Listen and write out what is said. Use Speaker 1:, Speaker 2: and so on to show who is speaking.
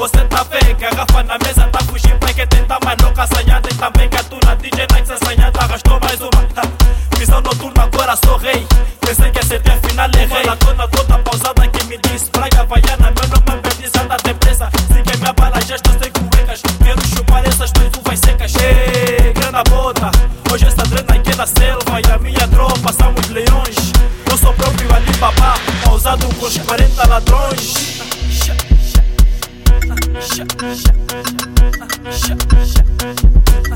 Speaker 1: Você tá feio, garrafa na mesa tá fugindo Pra quem tenta mais louca, assanhada E tá também gatura, DJ Nights é assanhada Arrastou mais uma, tá. visão noturna Agora sou rei, pensei que ia ser final Errei, a dona toda pausada Que me diz, praia vaiana Meu nome é Bernizada, depressa Sem que minha bala já estou sem cuecas. Quero chupar essas tuas uvas secas. Ei, grana bota Hoje essa drena aqui é da selva E a minha tropa são os leões. Eu sou próprio ali babá Pausado com os 40 ladrões. Shut, shut, shut, shut, shut.